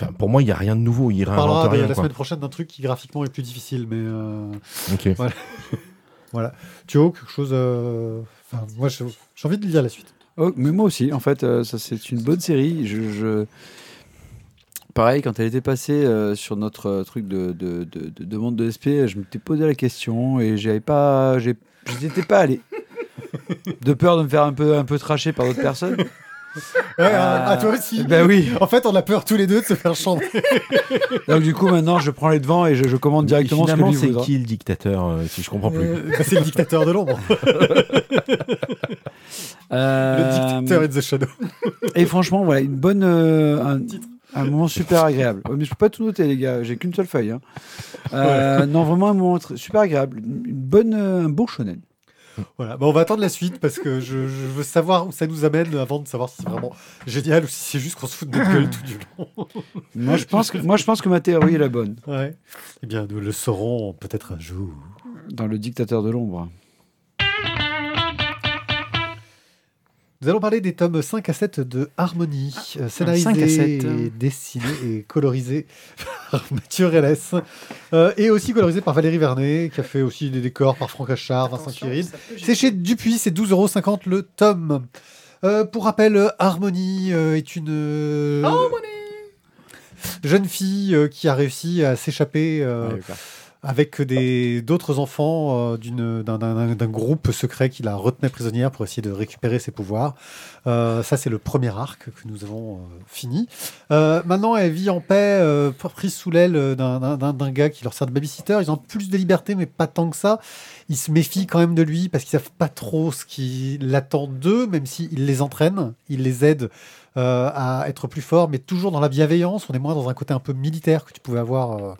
Enfin, pour moi, il n'y a rien de nouveau, il On parlera rien, la quoi. semaine prochaine d'un truc qui graphiquement est plus difficile, mais euh, Ok. voilà. Tu as quelque chose. euh, Enfin, moi, j'ai envie de lire la suite. Oh, mais moi aussi, en fait, euh, ça c'est une bonne série. Je, je- Pareil, quand elle était passée euh, sur notre euh, truc de, de, de, de demande de SP, je m'étais posé la question et j'avais pas, j'ai- j'y étais pas allé. De peur de me faire un peu, un peu tracher par d'autres personnes. Ouais, Euh, à, à toi aussi. Ben oui. En fait, on a peur tous les deux de se faire chanter. Donc du coup, maintenant, je prends les devants et je, je commande directement ce que Finalement, lui c'est voudra. qui le dictateur, euh, si je comprends plus Euh, bah, c'est le dictateur de l'ombre. Euh, Le dictateur in the shadow. Et franchement, voilà, une bonne, euh, un, un moment super agréable. Mais je peux pas tout noter, les gars. J'ai qu'une seule feuille. hein. Euh, Non, vraiment un moment super agréable. Une bonne, euh, un bon shonen. Voilà. Bah, on va attendre la suite parce que je, je veux savoir où ça nous amène avant de savoir si c'est vraiment génial ou si c'est juste qu'on se fout de notre gueule tout du long. Moi, je pense que, moi, je pense que ma théorie est la bonne. Ouais. Eh bien, nous le saurons peut-être un jour. Dans le dictateur de l'ombre. Nous allons parler des tomes 5 à 7 de Harmonie, euh, scénarisé, 5 à 7. et dessiné et colorisé par Mathieu Relles, euh, et aussi colorisé par Valérie Vernet, qui a fait aussi des décors par Franck Achard, Vincent Quirine. C'est chez Dupuis, c'est 12,50€ le tome. Euh, pour rappel, Harmonie euh, est une euh, jeune fille euh, qui a réussi à s'échapper euh, Ouais. Avec d'autres enfants euh, d'un- groupe secret qui la retenait prisonnière pour essayer de récupérer ses pouvoirs. Euh, ça, c'est le premier arc que nous avons euh, fini. Maintenant, elle vit en paix, prise sous l'aile d'un gars qui leur sert de babysitter. Ils ont plus de liberté, mais pas tant que ça. Ils se méfient quand même de lui parce qu'ils savent pas trop ce qui l'attend d'eux, même s'il les entraîne, il les aide euh, à être plus forts, mais toujours dans la bienveillance. On est moins dans un côté un peu militaire que tu pouvais avoir euh,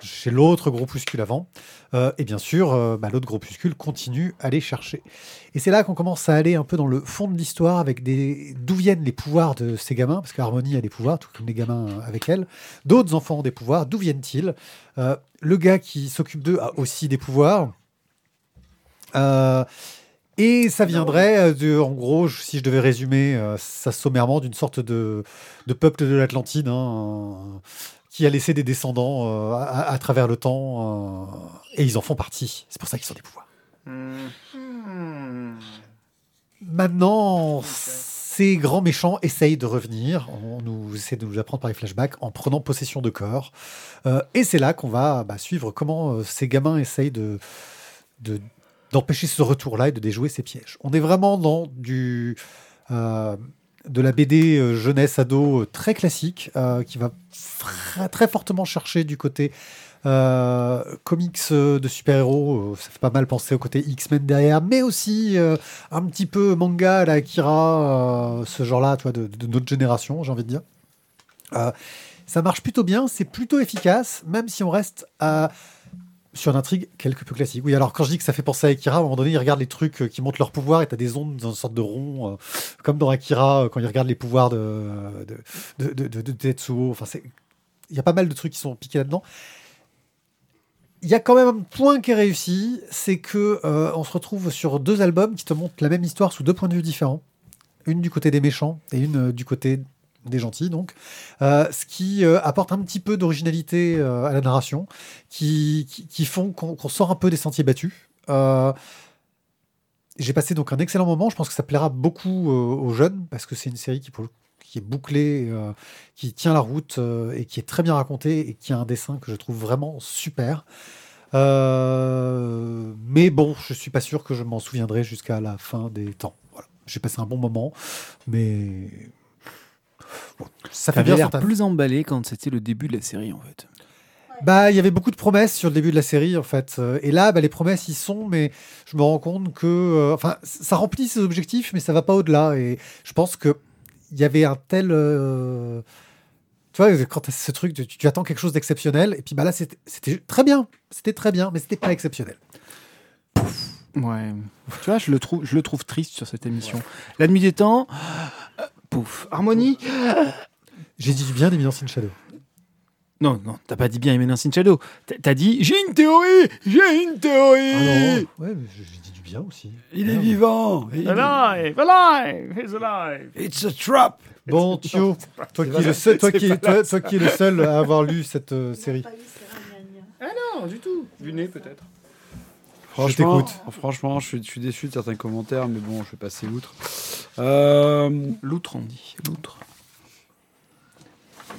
chez l'autre groupuscule avant. Euh, et bien sûr, bah, l'autre groupuscule continue à les chercher. Et c'est là qu'on commence à aller un peu dans le fond de l'histoire avec des d'où viennent les pouvoirs de ces gamins, parce qu'Harmonie a des pouvoirs, tout comme les gamins avec elle. D'autres enfants ont des pouvoirs. D'où viennent-ils? Le gars qui s'occupe d'eux a aussi des pouvoirs. Et ça viendrait, euh, de, en gros, si je devais résumer euh, ça sommairement, d'une sorte de, de peuple de l'Atlantide hein, euh, qui a laissé des descendants à, à travers le temps, et ils en font partie. C'est pour ça qu'ils ont des pouvoirs. Maintenant, ces grands méchants essayent de revenir. On nous essaie de nous apprendre par les flashbacks en prenant possession de corps. Euh, et c'est là qu'on va bah, suivre comment ces gamins essayent de, de- d'empêcher ce retour-là et de déjouer ces pièges. On est vraiment dans du, euh, de la BD euh, jeunesse ado euh, très classique qui va très fortement chercher du côté comics de super-héros, ça fait pas mal penser au côté X-Men derrière, mais aussi un petit peu manga la Akira, ce genre-là, tu de, de notre génération, j'ai envie de dire. Ça marche plutôt bien, c'est plutôt efficace, même si on reste à, sur une intrigue quelque peu classique. Oui, alors quand je dis que ça fait penser à Akira, à un moment donné, ils regardent les trucs euh, qui montent leur pouvoir et t'as des ondes dans une sorte de rond, euh, comme dans Akira, euh, quand ils regardent les pouvoirs de, de, de, de, Tetsuo. Enfin, il y a pas mal de trucs qui sont piqués là-dedans. Il y a quand même un point qui est réussi, c'est que on se retrouve sur deux albums qui te montrent la même histoire sous deux points de vue différents. Une du côté des méchants et une du côté des gentils, donc. Euh, ce qui euh, apporte un petit peu d'originalité euh, à la narration, qui, qui, font qu'on sort un peu des sentiers battus. J'ai passé donc un excellent moment. Je pense que ça plaira beaucoup aux jeunes parce que c'est une série qui, est bouclée, qui tient la route et qui est très bien racontée et qui a un dessin que je trouve vraiment super. Mais bon, je suis pas sûr que je m'en souviendrai jusqu'à la fin des temps. Voilà. J'ai passé un bon moment, mais bon, ça fait bien l'air plus emballé quand c'était le début de la série en fait. Bah, il y avait beaucoup de promesses sur le début de la série, en fait. Euh, Et là, bah, les promesses, y sont, mais je me rends compte que. euh, Enfin, ça remplit ses objectifs, mais ça va pas au-delà. Et je pense que il y avait un tel. euh, Tu vois, quand tu as ce truc, tu, tu attends quelque chose d'exceptionnel, et puis bah là, c'était c'était très bien. C'était très bien, mais c'était pas exceptionnel. Ouais. Tu vois, je le trouve, je le trouve triste sur cette émission. La nuit des temps. Pouf. Harmonie. J'ai dit du bien d'Eminence in Shadow. Non, non, t'as pas dit bien Eminence in Shadow. T'as- dit j'ai une théorie, j'ai une théorie. Ah non, ouais, mais j'ai dit du bien aussi. Il est vivant. Il- Alive, alive, he's alive. It's a trap. Bon, Thio, toi qui, es le seul, toi, qui, toi, toi qui es le seul à avoir lu cette euh, série. Non, du tout. Du nez peut-être. Franchement, t'écoute. franchement, je suis, je suis déçu de certains commentaires, mais bon, je vais passer outre. Euh, L'outre, on dit. L'outre.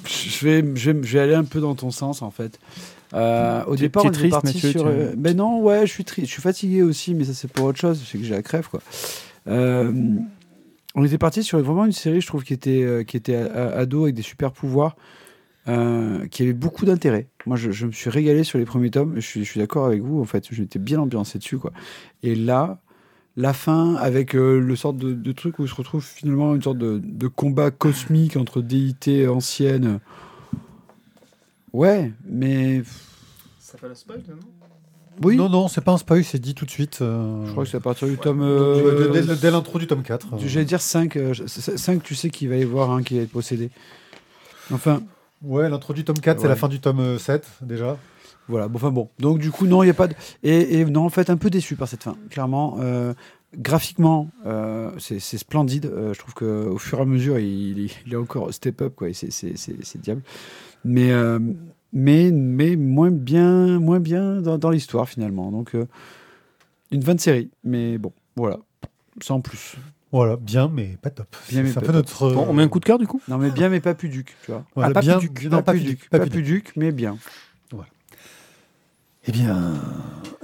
je, vais, je, vais, je vais aller un peu dans ton sens, en fait. Euh, au départ, tu es on était triste, parti Mathieu, sur. euh, Ben non, ouais, je suis triste. Je suis fatigué aussi, mais ça, c'est pour autre chose. C'est que j'ai la crève, quoi. Euh, on était parti sur vraiment une série, je trouve, qui était, euh, qui était ado avec des super pouvoirs, euh, qui avait beaucoup d'intérêt. Moi, je, je me suis régalé sur les premiers tomes. Je suis, je suis d'accord avec vous, en fait. J'étais bien ambiancé dessus, quoi. Et là, la fin, avec euh, le sorte de, de truc où il se retrouve finalement une sorte de, de combat cosmique entre déités anciennes. Ouais, mais. Ça fait le spoil, non? Oui, Non, non, c'est pas un spoil, c'est dit tout de suite. euh, je crois que c'est à partir du tome. dès- euh, dès, dès l'intro du tome 4. euh. J'allais dire 5. 5, tu sais qu'il va y avoir un qui va être possédé. Enfin, Ouais, l'intro du tome 4, c'est la fin du tome euh, 7, déjà. voilà. Bon, enfin bon. Donc, du coup, non, il n'y a pas de. Et, et non, en fait, un peu déçu par cette fin, clairement. Euh, graphiquement, euh, c'est splendide. Euh, je trouve qu'au fur et à mesure, il, il, il est encore step up, quoi. C'est diable. Mais, euh, mais, mais moins bien, moins bien dans, dans l'histoire, finalement. Donc, euh, une bonne série. Mais bon, voilà. Sans plus. Voilà, bien, mais pas top. Bien, mais c'est un pas peu top. notre. euh, Bon, on met un coup de cœur du coup? Non, mais bien, mais pas puduc, tu vois. voilà, Ah, pas bien, Puduc. non, pas Puduc, pas Puduc. mais bien. Eh bien,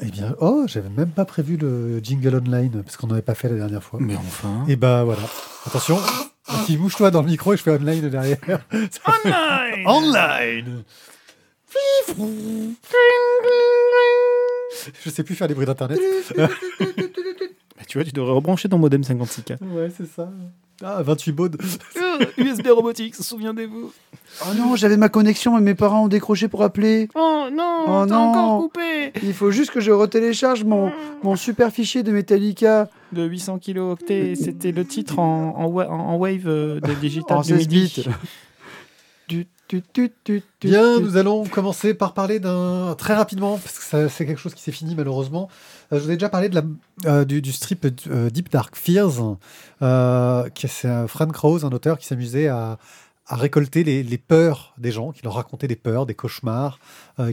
eh bien, oh, j'avais même pas prévu le jingle online parce qu'on n'avait pas fait la dernière fois. Mais enfin. Et bah voilà. Attention, qui bouge-toi dans le micro et je fais online derrière. Online. online. Je sais plus faire les bruits d'internet. Tu vois, tu devrais rebrancher ton modem 56K. Ouais, c'est ça. Ah, 28 baudes. USB robotique, souviendez-vous. Oh non, j'avais ma connexion, mais mes parents ont décroché pour appeler. Oh non, Oh t'as non. encore coupé. Il faut juste que je retélécharge mon, mon super fichier de Metallica De 800 kilooctets, c'était le titre en, en, wa- en wave euh, de digital en du 16 midi. bits. Tu, tu, tu, tu, tu, Bien, nous allons commencer par parler d'un très rapidement parce que c'est quelque chose qui s'est fini malheureusement. Euh, je vous ai déjà parlé de la, euh, du, du strip euh, Deep Dark Fears, qui c'est Frank Krause, un auteur qui s'amusait à, à récolter les, les peurs des gens, qui leur racontait des peurs, des cauchemars,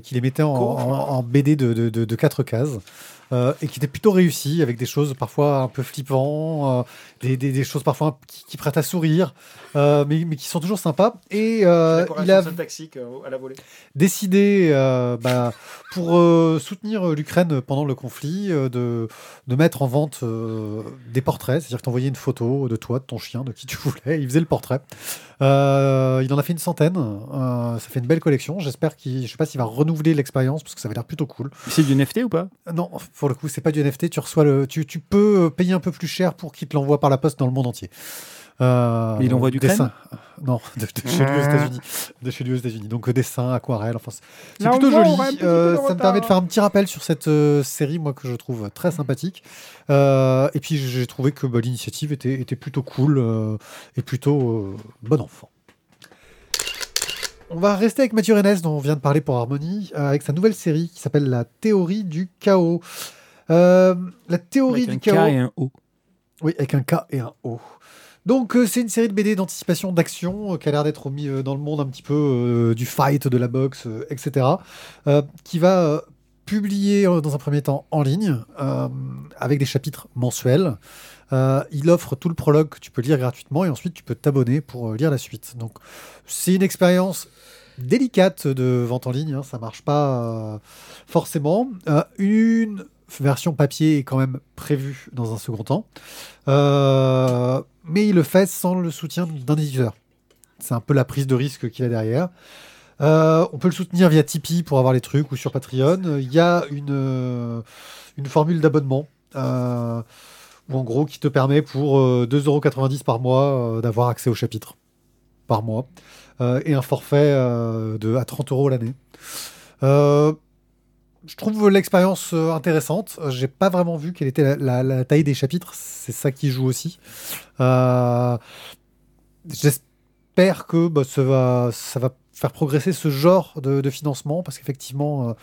qui les mettait en, en- en BD de, de, de- de quatre cases. Euh, et qui était plutôt réussi avec des choses parfois un peu flippants, euh, des, des- des choses parfois qui, qui prêtent à sourire, euh, mais, mais qui sont toujours sympas. Et euh, il a syntaxique à la volée. décidé, euh, bah, pour euh, soutenir l'Ukraine pendant le conflit, euh, de, de mettre en vente euh, des portraits. C'est-à-dire que tu envoyais une photo de toi, de ton chien, de qui tu voulais. Il faisait le portrait. Euh, il en a fait une centaine. Euh, ça fait une belle collection. J'espère qu'il, je sais pas s'il va renouveler l'expérience parce que ça va l'air plutôt cool. C'est du NFT ou pas? Non, pour le coup, c'est pas du NFT. Tu reçois le, tu, tu peux payer un peu plus cher pour qu'il te l'envoie par la poste dans le monde entier. Euh, il envoie du dessin. Non, de, de chez lui aux États-Unis. De chez lui aux États-unis. Donc dessin, aquarelle. Enfin, c'est plutôt joli. Euh, ça me permet de faire un petit rappel sur cette euh, série, moi que je trouve très sympathique. Euh, et puis j'ai trouvé que bah, l'initiative était, était plutôt cool euh, et plutôt euh, bon enfant. On va rester avec Mathieu Rennes, dont on vient de parler pour Harmony, euh, avec sa nouvelle série qui s'appelle La théorie du chaos. Euh, la théorie Avec du un K et un O. Oui, avec un K et un O. Donc euh, c'est une série de BD d'anticipation d'action qui a l'air d'être mis dans le monde un petit peu du fight, de la boxe, etc. qui va publier dans un premier temps en ligne avec des chapitres mensuels. Euh, il offre tout le prologue que tu peux lire gratuitement et ensuite tu peux t'abonner pour euh, lire la suite. Donc c'est une expérience délicate de vente en ligne, hein, ça marche pas euh, forcément. Une version papier est quand même prévue dans un second temps. Mais il le fait sans le soutien d'un éditeur. C'est un peu la prise de risque qu'il a derrière. On peut le soutenir via Tipeee pour avoir les trucs ou sur Patreon. Il y a une, formule d'abonnement où en gros qui te permet pour euh, 2,90€ par mois euh, d'avoir accès au chapitre par mois euh, et un forfait euh, de, à 30 euros l'année. Euh, je trouve l'expérience euh, intéressante. Euh, J'ai pas vraiment vu quelle était la, taille des chapitres. C'est ça qui joue aussi. Euh, J'espère que bah, ça, va, faire progresser ce genre de financement parce qu'effectivement,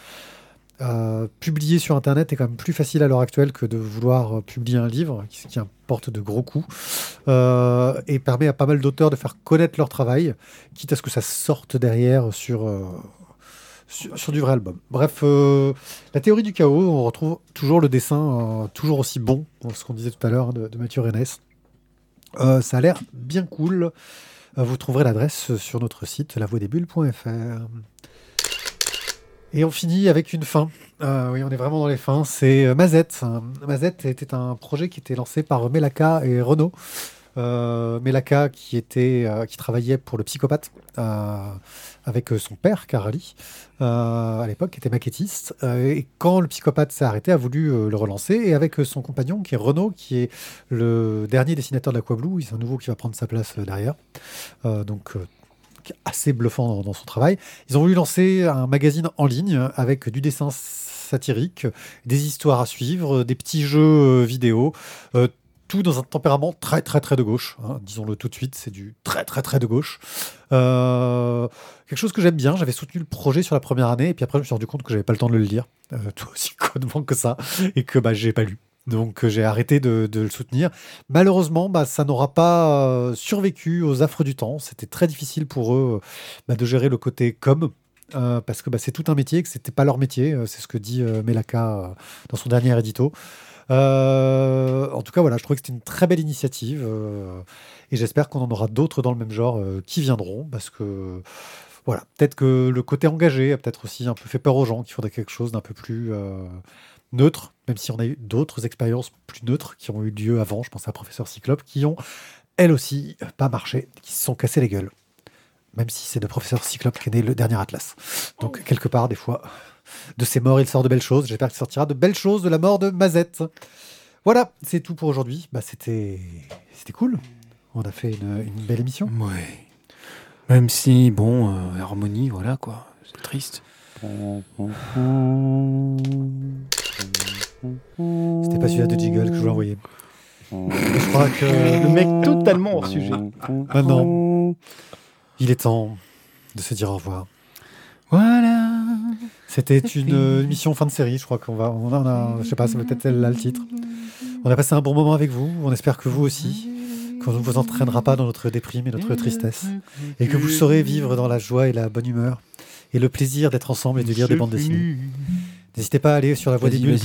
euh, publier sur Internet est quand même plus facile à l'heure actuelle que de vouloir euh, publier un livre, qui, qui importe de gros coûts, euh, et permet à pas mal d'auteurs de faire connaître leur travail, quitte à ce que ça sorte derrière sur, sur, du vrai album. Bref, la théorie du chaos, on retrouve toujours le dessin toujours aussi bon, ce qu'on disait tout à l'heure hein, de, Mathieu Rennes. Ça a l'air bien cool. Vous trouverez l'adresse sur notre site lavoidesbulles.fr. Et on finit avec une fin. Euh, oui, on est vraiment dans les fins. C'est euh, Mazette. Euh, Mazette était un projet qui était lancé par Melaka et Renault. Euh, Melaka qui était euh, qui travaillait pour le psychopathe euh, avec euh, son père Karali euh, à l'époque qui était maquettiste Euh, et quand le psychopathe s'est arrêté a voulu euh, le relancer et avec euh, son compagnon qui est Renault qui est le dernier dessinateur de l'Aquablue c'est un nouveau qui va prendre sa place euh, derrière Euh, donc euh, assez bluffant dans, son travail ils ont voulu lancer un magazine en ligne avec du dessin satirique des histoires à suivre des petits jeux euh, vidéo euh, tout dans un tempérament très très très de gauche, hein, disons-le tout de suite, c'est du très très très de gauche. Euh, quelque chose que j'aime bien, j'avais soutenu le projet sur la première année, et puis après je me suis rendu compte que j'avais pas le temps de le lire, euh, tout aussi connement que ça, et que bah, j'ai pas lu. Donc euh, j'ai arrêté de, le soutenir. Malheureusement, bah, ça n'aura pas euh, survécu aux affres du temps. C'était très difficile pour eux euh, bah, de gérer le côté com. parce que bah, c'est tout un métier, que c'était pas leur métier, c'est ce que dit Melaka dans son dernier édito. En tout cas, voilà, je trouvais que c'était une très belle initiative et j'espère qu'on en aura d'autres dans le même genre qui viendront parce que voilà, peut-être que le côté engagé a peut-être aussi un peu fait peur aux gens, qu'il faudrait quelque chose d'un peu plus neutre, même si on a eu d'autres expériences plus neutres qui ont eu lieu avant. Je pense à Professeur Cyclope qui ont elles aussi pas marché, qui se sont cassées les gueules. Même si c'est de Professeur Cyclope qu'est né le dernier Atlas. Donc, quelque part, des fois, de ses morts, il sort de belles choses. J'espère qu'il sortira de belles choses de la mort de Mazette. Voilà, c'est tout pour aujourd'hui. Bah, c'était, c'était cool. On a fait une, une belle émission. Ouais. Même si, bon, euh, harmonie, voilà quoi. C'est triste. C'était pas celui-là de Jiggle que je voulais envoyer. Je crois que Le mec totalement hors sujet. maintenant, il est temps de se dire au revoir. Voilà. C'était une émission fin de série, je crois qu'on va, on en a, je sais pas, va peut-être être là le titre. On a passé un bon moment avec vous, on espère que vous aussi, qu'on ne vous entraînera pas dans notre déprime et notre tristesse, et que vous saurez vivre dans la joie et la bonne humeur, et le plaisir d'être ensemble et de lire des bandes dessinées. N'hésitez pas à aller sur la voie des le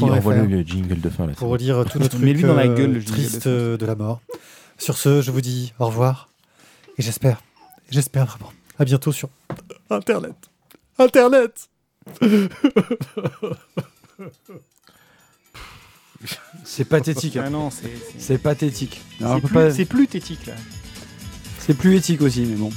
jingle de fin là. pour lire tous nos trucs Mets-lui dans la euh, gueule, le tristes de de la mort. Sur ce, je vous dis au revoir, et j'espère, j'espère vraiment, à bientôt sur Internet. Internet C'est pathétique. hein. Ah non, c'est. pathétique. C'est plus, pas- plus tétique là. C'est plus éthique aussi, mais bon.